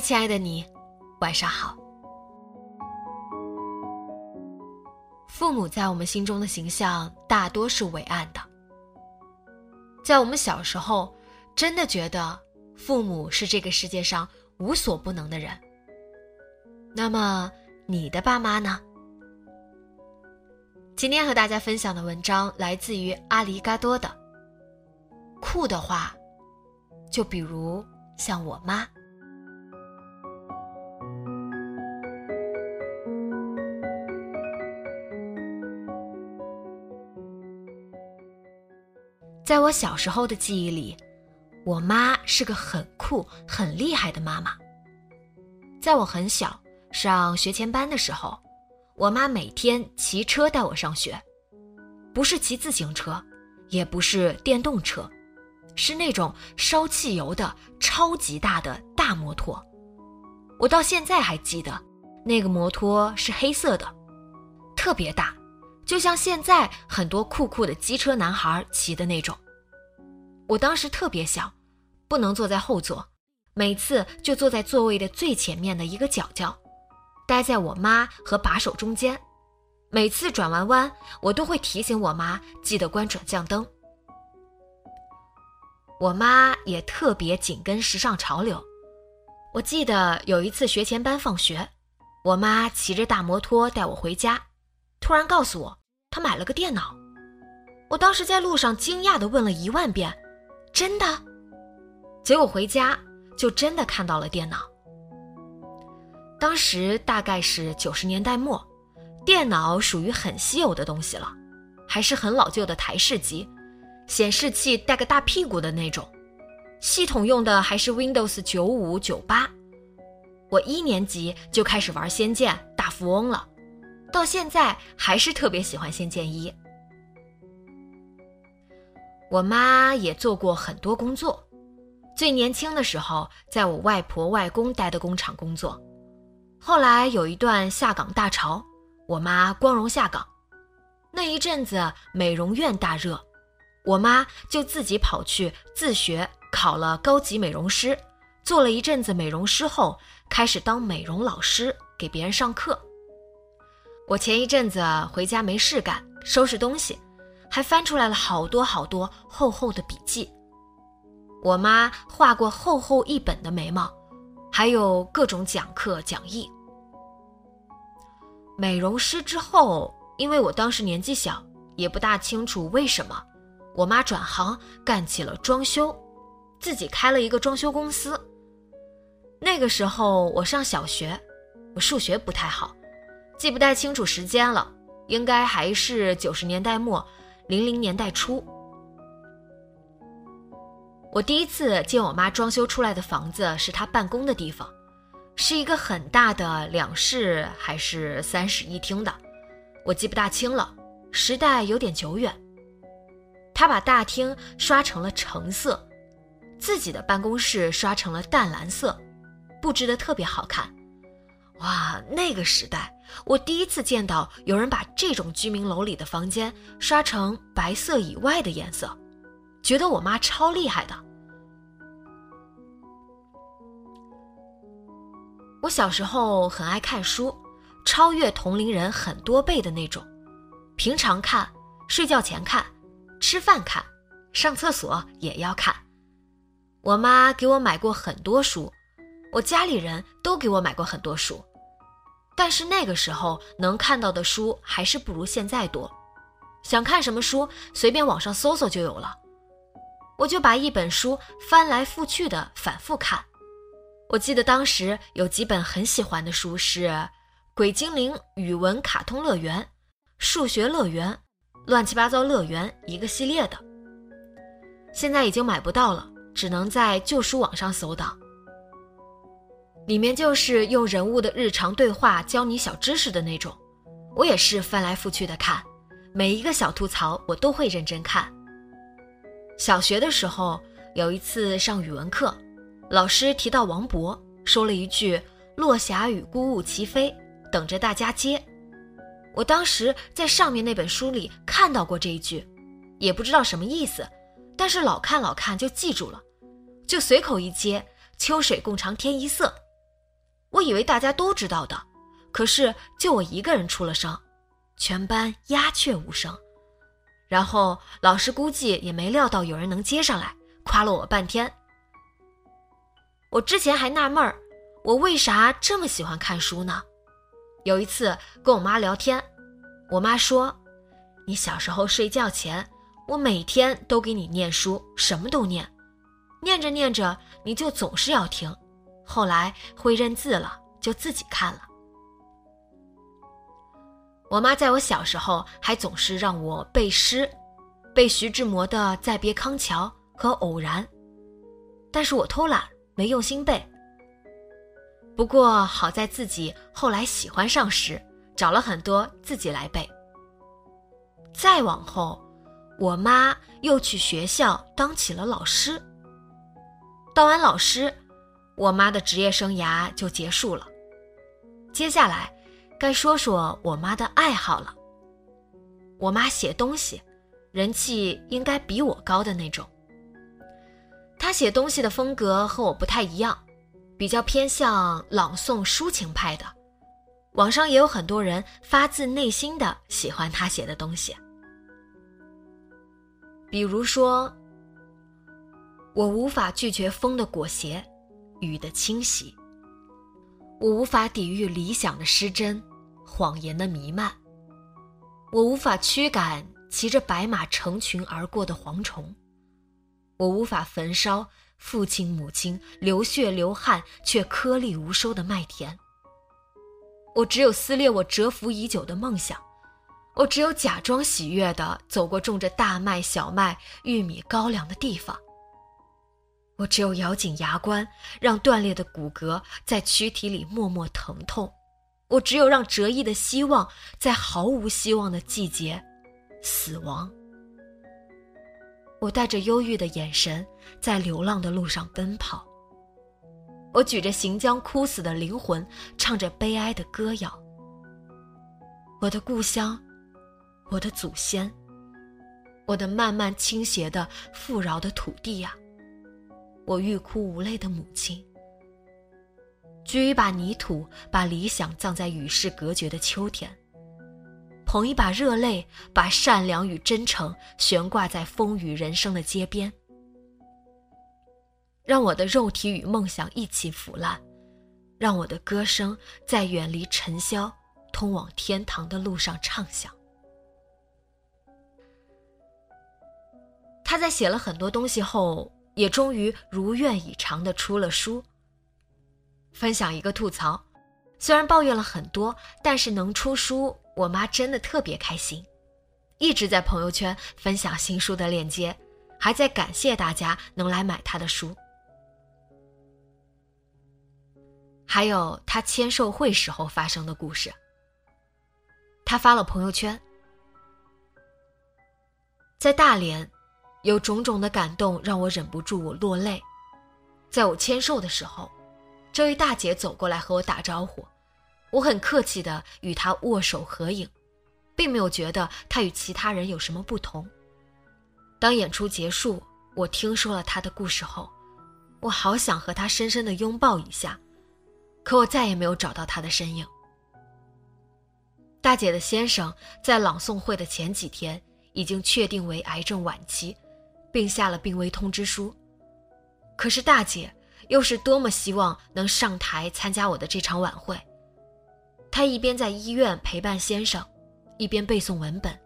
亲爱的你，晚上好。父母在我们心中的形象大多是伟岸的，在我们小时候，真的觉得父母是这个世界上无所不能的人。那么，你的爸妈呢？今天和大家分享的文章来自于阿里嘎多的。酷的话，就比如像我妈。在我小时候的记忆里，我妈是个很酷、很厉害的妈妈。在我很小上学前班的时候，我妈每天骑车带我上学，不是骑自行车，也不是电动车，是那种烧汽油的超级大的大摩托。我到现在还记得，那个摩托是黑色的，特别大。就像现在很多酷酷的机车男孩骑的那种。我当时特别小，不能坐在后座，每次就坐在座位的最前面的一个角角，待在我妈和把手中间。每次转完弯，我都会提醒我妈记得关转向灯。我妈也特别紧跟时尚潮流。我记得有一次学前班放学，我妈骑着大摩托带我回家，突然告诉我。他买了个电脑，我当时在路上惊讶的问了一万遍：“真的？”结果回家就真的看到了电脑。当时大概是九十年代末，电脑属于很稀有的东西了，还是很老旧的台式机，显示器带个大屁股的那种，系统用的还是 Windows 九五九八。我一年级就开始玩《仙剑》《大富翁》了。到现在还是特别喜欢《仙剑一》。我妈也做过很多工作，最年轻的时候在我外婆外公待的工厂工作，后来有一段下岗大潮，我妈光荣下岗。那一阵子美容院大热，我妈就自己跑去自学考了高级美容师，做了一阵子美容师后，开始当美容老师给别人上课。我前一阵子回家没事干，收拾东西，还翻出来了好多好多厚厚的笔记。我妈画过厚厚一本的眉毛，还有各种讲课讲义。美容师之后，因为我当时年纪小，也不大清楚为什么，我妈转行干起了装修，自己开了一个装修公司。那个时候我上小学，我数学不太好。记不太清楚时间了，应该还是九十年代末，零零年代初。我第一次见我妈装修出来的房子是她办公的地方，是一个很大的两室还是三室一厅的，我记不大清了，时代有点久远。她把大厅刷成了橙色，自己的办公室刷成了淡蓝色，布置的特别好看。哇，那个时代，我第一次见到有人把这种居民楼里的房间刷成白色以外的颜色，觉得我妈超厉害的。我小时候很爱看书，超越同龄人很多倍的那种，平常看，睡觉前看，吃饭看，上厕所也要看。我妈给我买过很多书，我家里人都给我买过很多书，但是那个时候能看到的书还是不如现在多。想看什么书，随便网上搜搜就有了。我就把一本书翻来覆去的反复看。我记得当时有几本很喜欢的书是《鬼精灵语文卡通乐园》《数学乐园》《乱七八糟乐园》一个系列的。现在已经买不到了，只能在旧书网上搜到。里面就是用人物的日常对话教你小知识的那种。我也是翻来覆去的看，每一个小吐槽我都会认真看。小学的时候有一次上语文课。老师提到王勃，说了一句“落霞与孤鹜齐飞”，等着大家接。我当时在上面那本书里看到过这一句，也不知道什么意思，但是老看老看就记住了，就随口一接“秋水共长天一色”。我以为大家都知道的，可是就我一个人出了声，全班鸦雀无声。然后老师估计也没料到有人能接上来，夸了我半天。我之前还纳闷儿，我为啥这么喜欢看书呢？有一次跟我妈聊天，我妈说：“你小时候睡觉前，我每天都给你念书，什么都念，念着念着你就总是要听，后来会认字了，就自己看了。”我妈在我小时候还总是让我背诗，背徐志摩的《再别康桥》和《偶然》，但是我偷懒。没用心背。不过好在自己后来喜欢上诗，找了很多自己来背。再往后，我妈又去学校当起了老师。当完老师，我妈的职业生涯就结束了。接下来，该说说我妈的爱好了。我妈写东西，人气应该比我高的那种。他写东西的风格和我不太一样，比较偏向朗诵抒情派的。网上也有很多人发自内心的喜欢他写的东西，比如说：“我无法拒绝风的裹挟，雨的侵袭；我无法抵御理想的失真，谎言的弥漫；我无法驱赶骑着白马成群而过的蝗虫。”我无法焚烧父亲母亲流血流汗却颗粒无收的麦田。我只有撕裂我蛰伏已久的梦想，我只有假装喜悦地走过种着大麦、小麦、玉米、高粱的地方。我只有咬紧牙关，让断裂的骨骼在躯体里默默疼痛。我只有让折翼的希望在毫无希望的季节死亡。我带着忧郁的眼神，在流浪的路上奔跑。我举着行将枯死的灵魂，唱着悲哀的歌谣。我的故乡，我的祖先，我的慢慢倾斜的富饶的土地呀！我欲哭无泪的母亲，举一把泥土，把理想葬在与世隔绝的秋天。捧一把热泪，把善良与真诚悬挂在风雨人生的街边，让我的肉体与梦想一起腐烂，让我的歌声在远离尘嚣、通往天堂的路上唱响。他在写了很多东西后，也终于如愿以偿的出了书。分享一个吐槽，虽然抱怨了很多，但是能出书。我妈真的特别开心，一直在朋友圈分享新书的链接，还在感谢大家能来买她的书。还有她签售会时候发生的故事。她发了朋友圈，在大连，有种种的感动让我忍不住我落泪。在我签售的时候，这位大姐走过来和我打招呼。我很客气的与她握手合影，并没有觉得他与其他人有什么不同。当演出结束，我听说了他的故事后，我好想和他深深的拥抱一下，可我再也没有找到他的身影。大姐的先生在朗诵会的前几天已经确定为癌症晚期，并下了病危通知书。可是大姐又是多么希望能上台参加我的这场晚会。她一边在医院陪伴先生，一边背诵文本。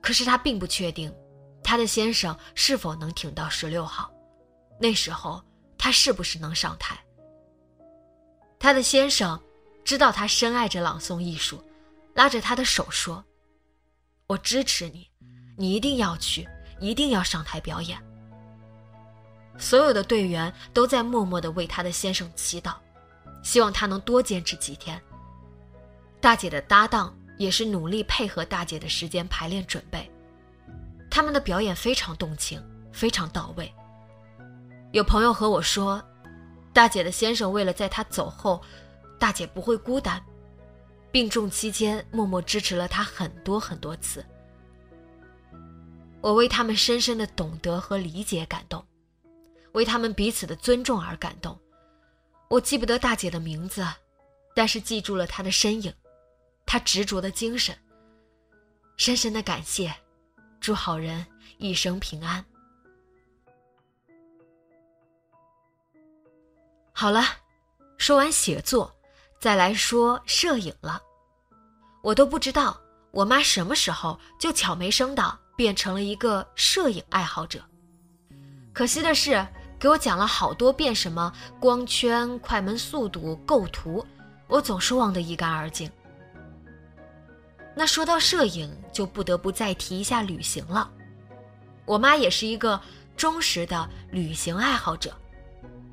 可是她并不确定，她的先生是否能挺到十六号。那时候她是不是能上台？她的先生知道她深爱着朗诵艺术。拉着他的手说：“我支持你，你一定要去，一定要上台表演。”所有的队员都在默默的为他的先生祈祷，希望他能多坚持几天。大姐的搭档也是努力配合大姐的时间排练准备，他们的表演非常动情，非常到位。有朋友和我说，大姐的先生为了在她走后，大姐不会孤单。病重期间，默默支持了她很多很多次。我为他们深深的懂得和理解感动，为他们彼此的尊重而感动。我记不得大姐的名字，但是记住了她的身影，她执着的精神。深深的感谢，祝好人一生平安。好了，说完写作。再来说摄影了，我都不知道我妈什么时候就悄没声的变成了一个摄影爱好者。可惜的是，给我讲了好多遍什么光圈、快门速度、构图，我总是忘得一干二净。那说到摄影，就不得不再提一下旅行了。我妈也是一个忠实的旅行爱好者。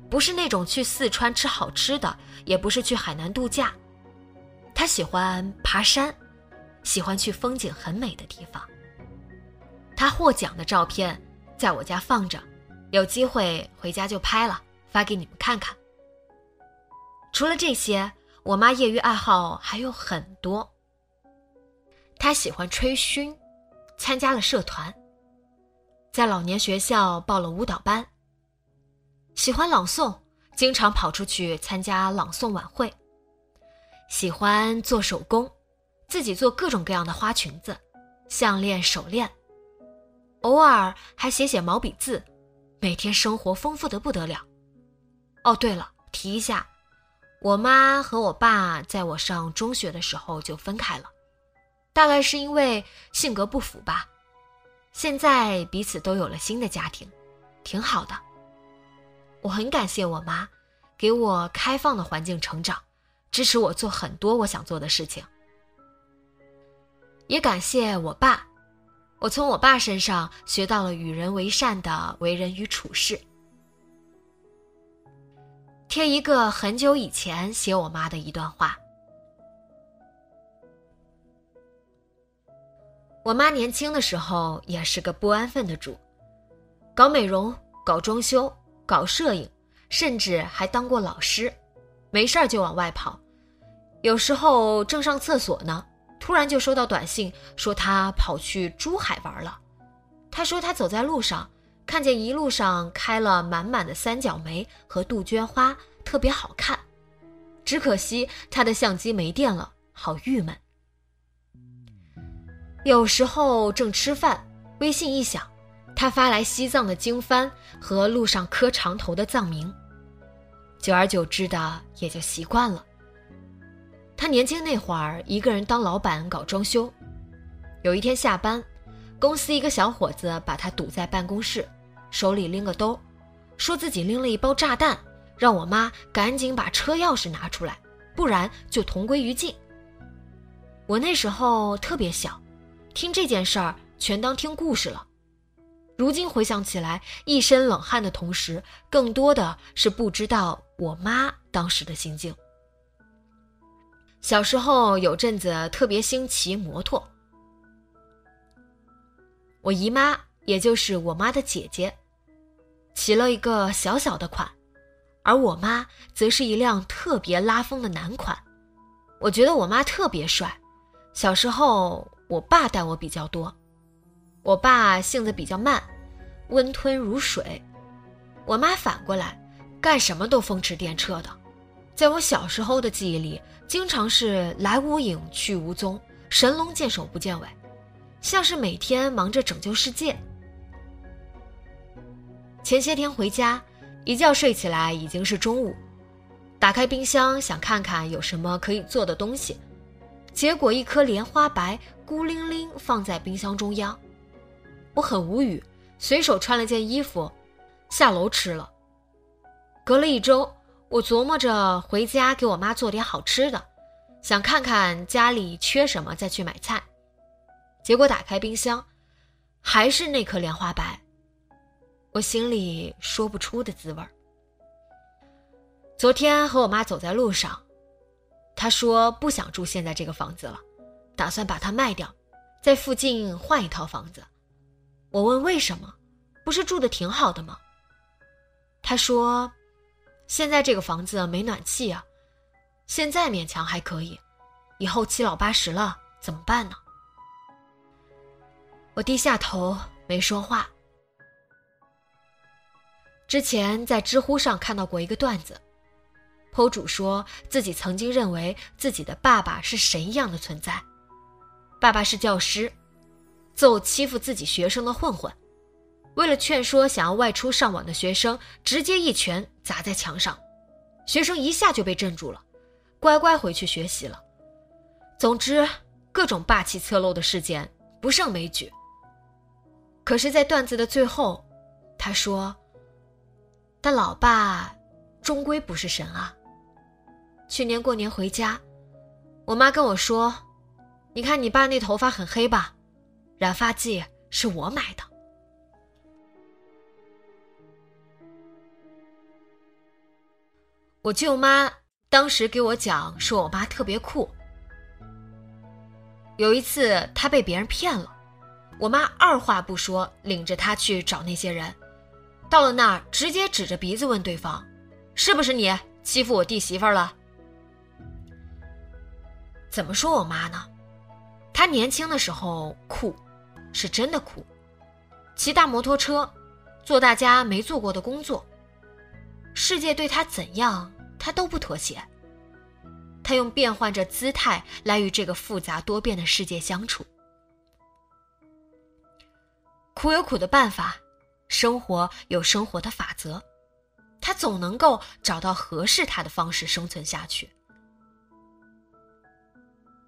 不是那种去四川吃好吃的，也不是去海南度假，她喜欢爬山，喜欢去风景很美的地方。他获奖的照片在我家放着，有机会回家就拍了，发给你们看看。除了这些，我妈业余爱好还有很多。她喜欢吹埙，参加了社团，在老年学校报了舞蹈班。喜欢朗诵，经常跑出去参加朗诵晚会。喜欢做手工，自己做各种各样的花裙子、项链、手链，偶尔还写写毛笔字，每天生活丰富的不得了。哦，对了，提一下，我妈和我爸在我上中学的时候就分开了，大概是因为性格不符吧。现在彼此都有了新的家庭，挺好的。我很感谢我妈，给我开放的环境成长，支持我做很多我想做的事情。也感谢我爸，我从我爸身上学到了与人为善的为人与处事。贴一个很久以前写我妈的一段话：我妈年轻的时候也是个不安分的主，搞美容，搞装修。搞摄影，甚至还当过老师，没事儿就往外跑。有时候正上厕所呢，突然就收到短信，说他跑去珠海玩了。他说他走在路上，看见一路上开了满满的三角梅和杜鹃花，特别好看。只可惜他的相机没电了，好郁闷。有时候正吃饭，微信一响。他发来西藏的经幡和路上磕长头的藏名，久而久之的也就习惯了。他年轻那会儿一个人当老板搞装修，有一天下班，公司一个小伙子把他堵在办公室，手里拎个兜，说自己拎了一包炸弹，让我妈赶紧把车钥匙拿出来，不然就同归于尽。我那时候特别小，听这件事儿全当听故事了。如今回想起来，一身冷汗的同时，更多的是不知道我妈当时的心境。小时候有阵子特别兴骑摩托，我姨妈也就是我妈的姐姐，骑了一个小小的款，而我妈则是一辆特别拉风的男款。我觉得我妈特别帅。小时候我爸带我比较多，我爸性子比较慢。温吞如水，我妈反过来，干什么都风驰电掣的。在我小时候的记忆里，经常是来无影去无踪，神龙见首不见尾。像是每天忙着拯救世界。前些天回家，一觉睡起来已经是中午，打开冰箱想看看有什么可以做的东西，结果一颗莲花白孤零零放在冰箱中央，我很无语，随手穿了件衣服，下楼吃了。隔了一周，我琢磨着回家给我妈做点好吃的，想看看家里缺什么再去买菜。结果打开冰箱，还是那颗莲花白。我心里说不出的滋味儿昨天和我妈走在路上，她说不想住现在这个房子了，打算把它卖掉，在附近换一套房子。我问为什么，不是住的挺好的吗？她说，现在这个房子没暖气啊，现在勉强还可以，以后七老八十了怎么办呢？我低下头没说话。之前在知乎上看到过一个段子，PO 主说自己曾经认为自己的爸爸是神一样的存在，爸爸是教师，揍欺负自己学生的混混，为了劝说想要外出上网的学生，直接一拳砸在墙上，学生一下就被镇住了，乖乖回去学习了。总之，各种霸气侧漏的事件不胜枚举。可是，在段子的最后，他说。但老爸，终归不是神啊。去年过年回家，我妈跟我说：“你看你爸那头发很黑吧？染发剂是我买的。”我舅妈当时给我讲说，我妈特别酷。有一次她被别人骗了，我妈二话不说，领着她去找那些人。到了那儿，直接指着鼻子问对方：“是不是你欺负我弟媳妇了？”怎么说我妈呢？她年轻的时候酷，是真的酷，骑大摩托车，做大家没做过的工作。世界对他怎样，他都不妥协。他用变换着姿态来与这个复杂多变的世界相处。苦有苦的办法。生活有生活的法则，他总能够找到合适他的方式生存下去。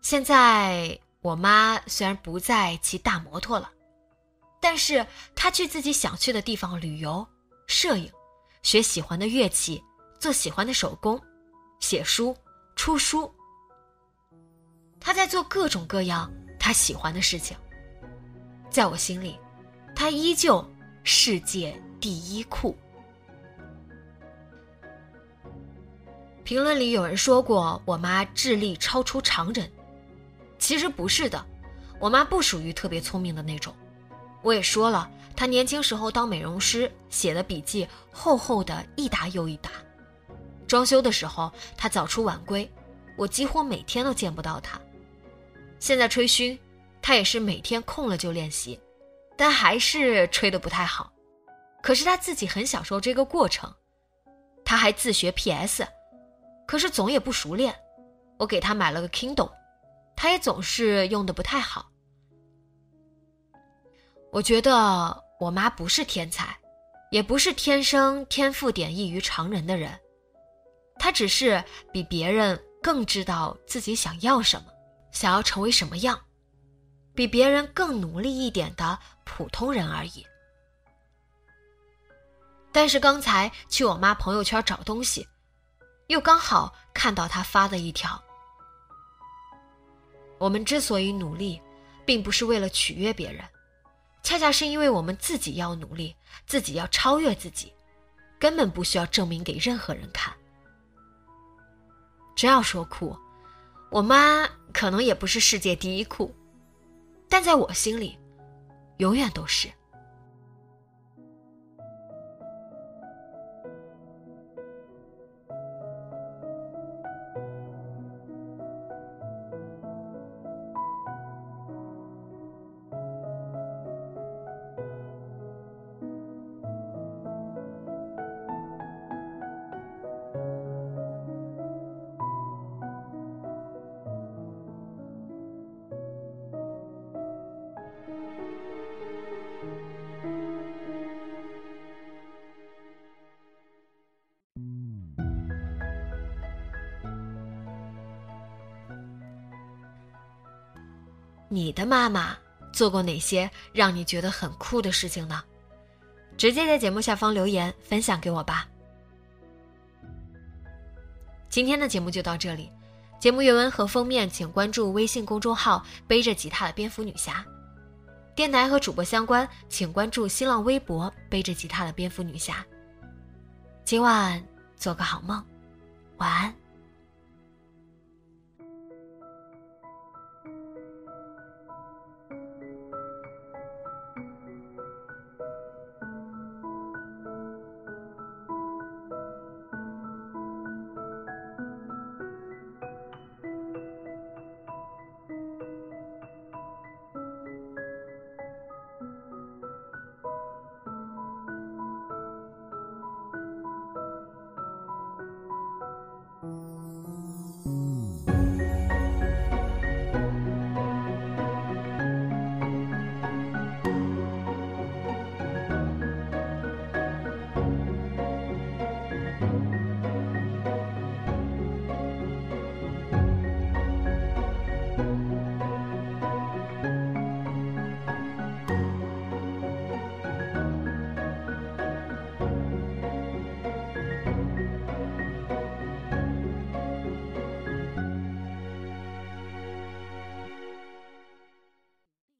现在我妈虽然不再骑大摩托了，但是她去自己想去的地方旅游、摄影、学喜欢的乐器、做喜欢的手工、写书、出书。他在做各种各样他喜欢的事情。在我心里，他依旧。世界第一酷。评论里有人说过我妈智力超出常人，其实不是的，我妈不属于特别聪明的那种。我也说了，她年轻时候当美容师，写的笔记厚厚的一沓又一沓。装修的时候，她早出晚归，我几乎每天都见不到她。现在吹嘘，她也是每天空了就练习。但还是吹得不太好，可是他自己很享受这个过程。他还自学 PS，可是总也不熟练。我给他买了个 Kindle，他也总是用的不太好。我觉得我妈不是天才，也不是天生天赋点异于常人的人，她只是比别人更知道自己想要什么，想要成为什么样。比别人更努力一点的普通人而已。但是刚才去我妈朋友圈找东西，又刚好看到她发的一条：“我们之所以努力，并不是为了取悦别人，恰恰是因为我们自己要努力，自己要超越自己，根本不需要证明给任何人看。”真要说酷，我妈可能也不是世界第一酷。但在我心里，永远都是。你的妈妈做过哪些让你觉得很酷的事情呢？直接在节目下方留言分享给我吧。今天的节目就到这里，节目原文和封面请关注微信公众号“背着吉他的蝙蝠女侠”，电台和主播相关请关注新浪微博“背着吉他的蝙蝠女侠”。今晚做个好梦，晚安。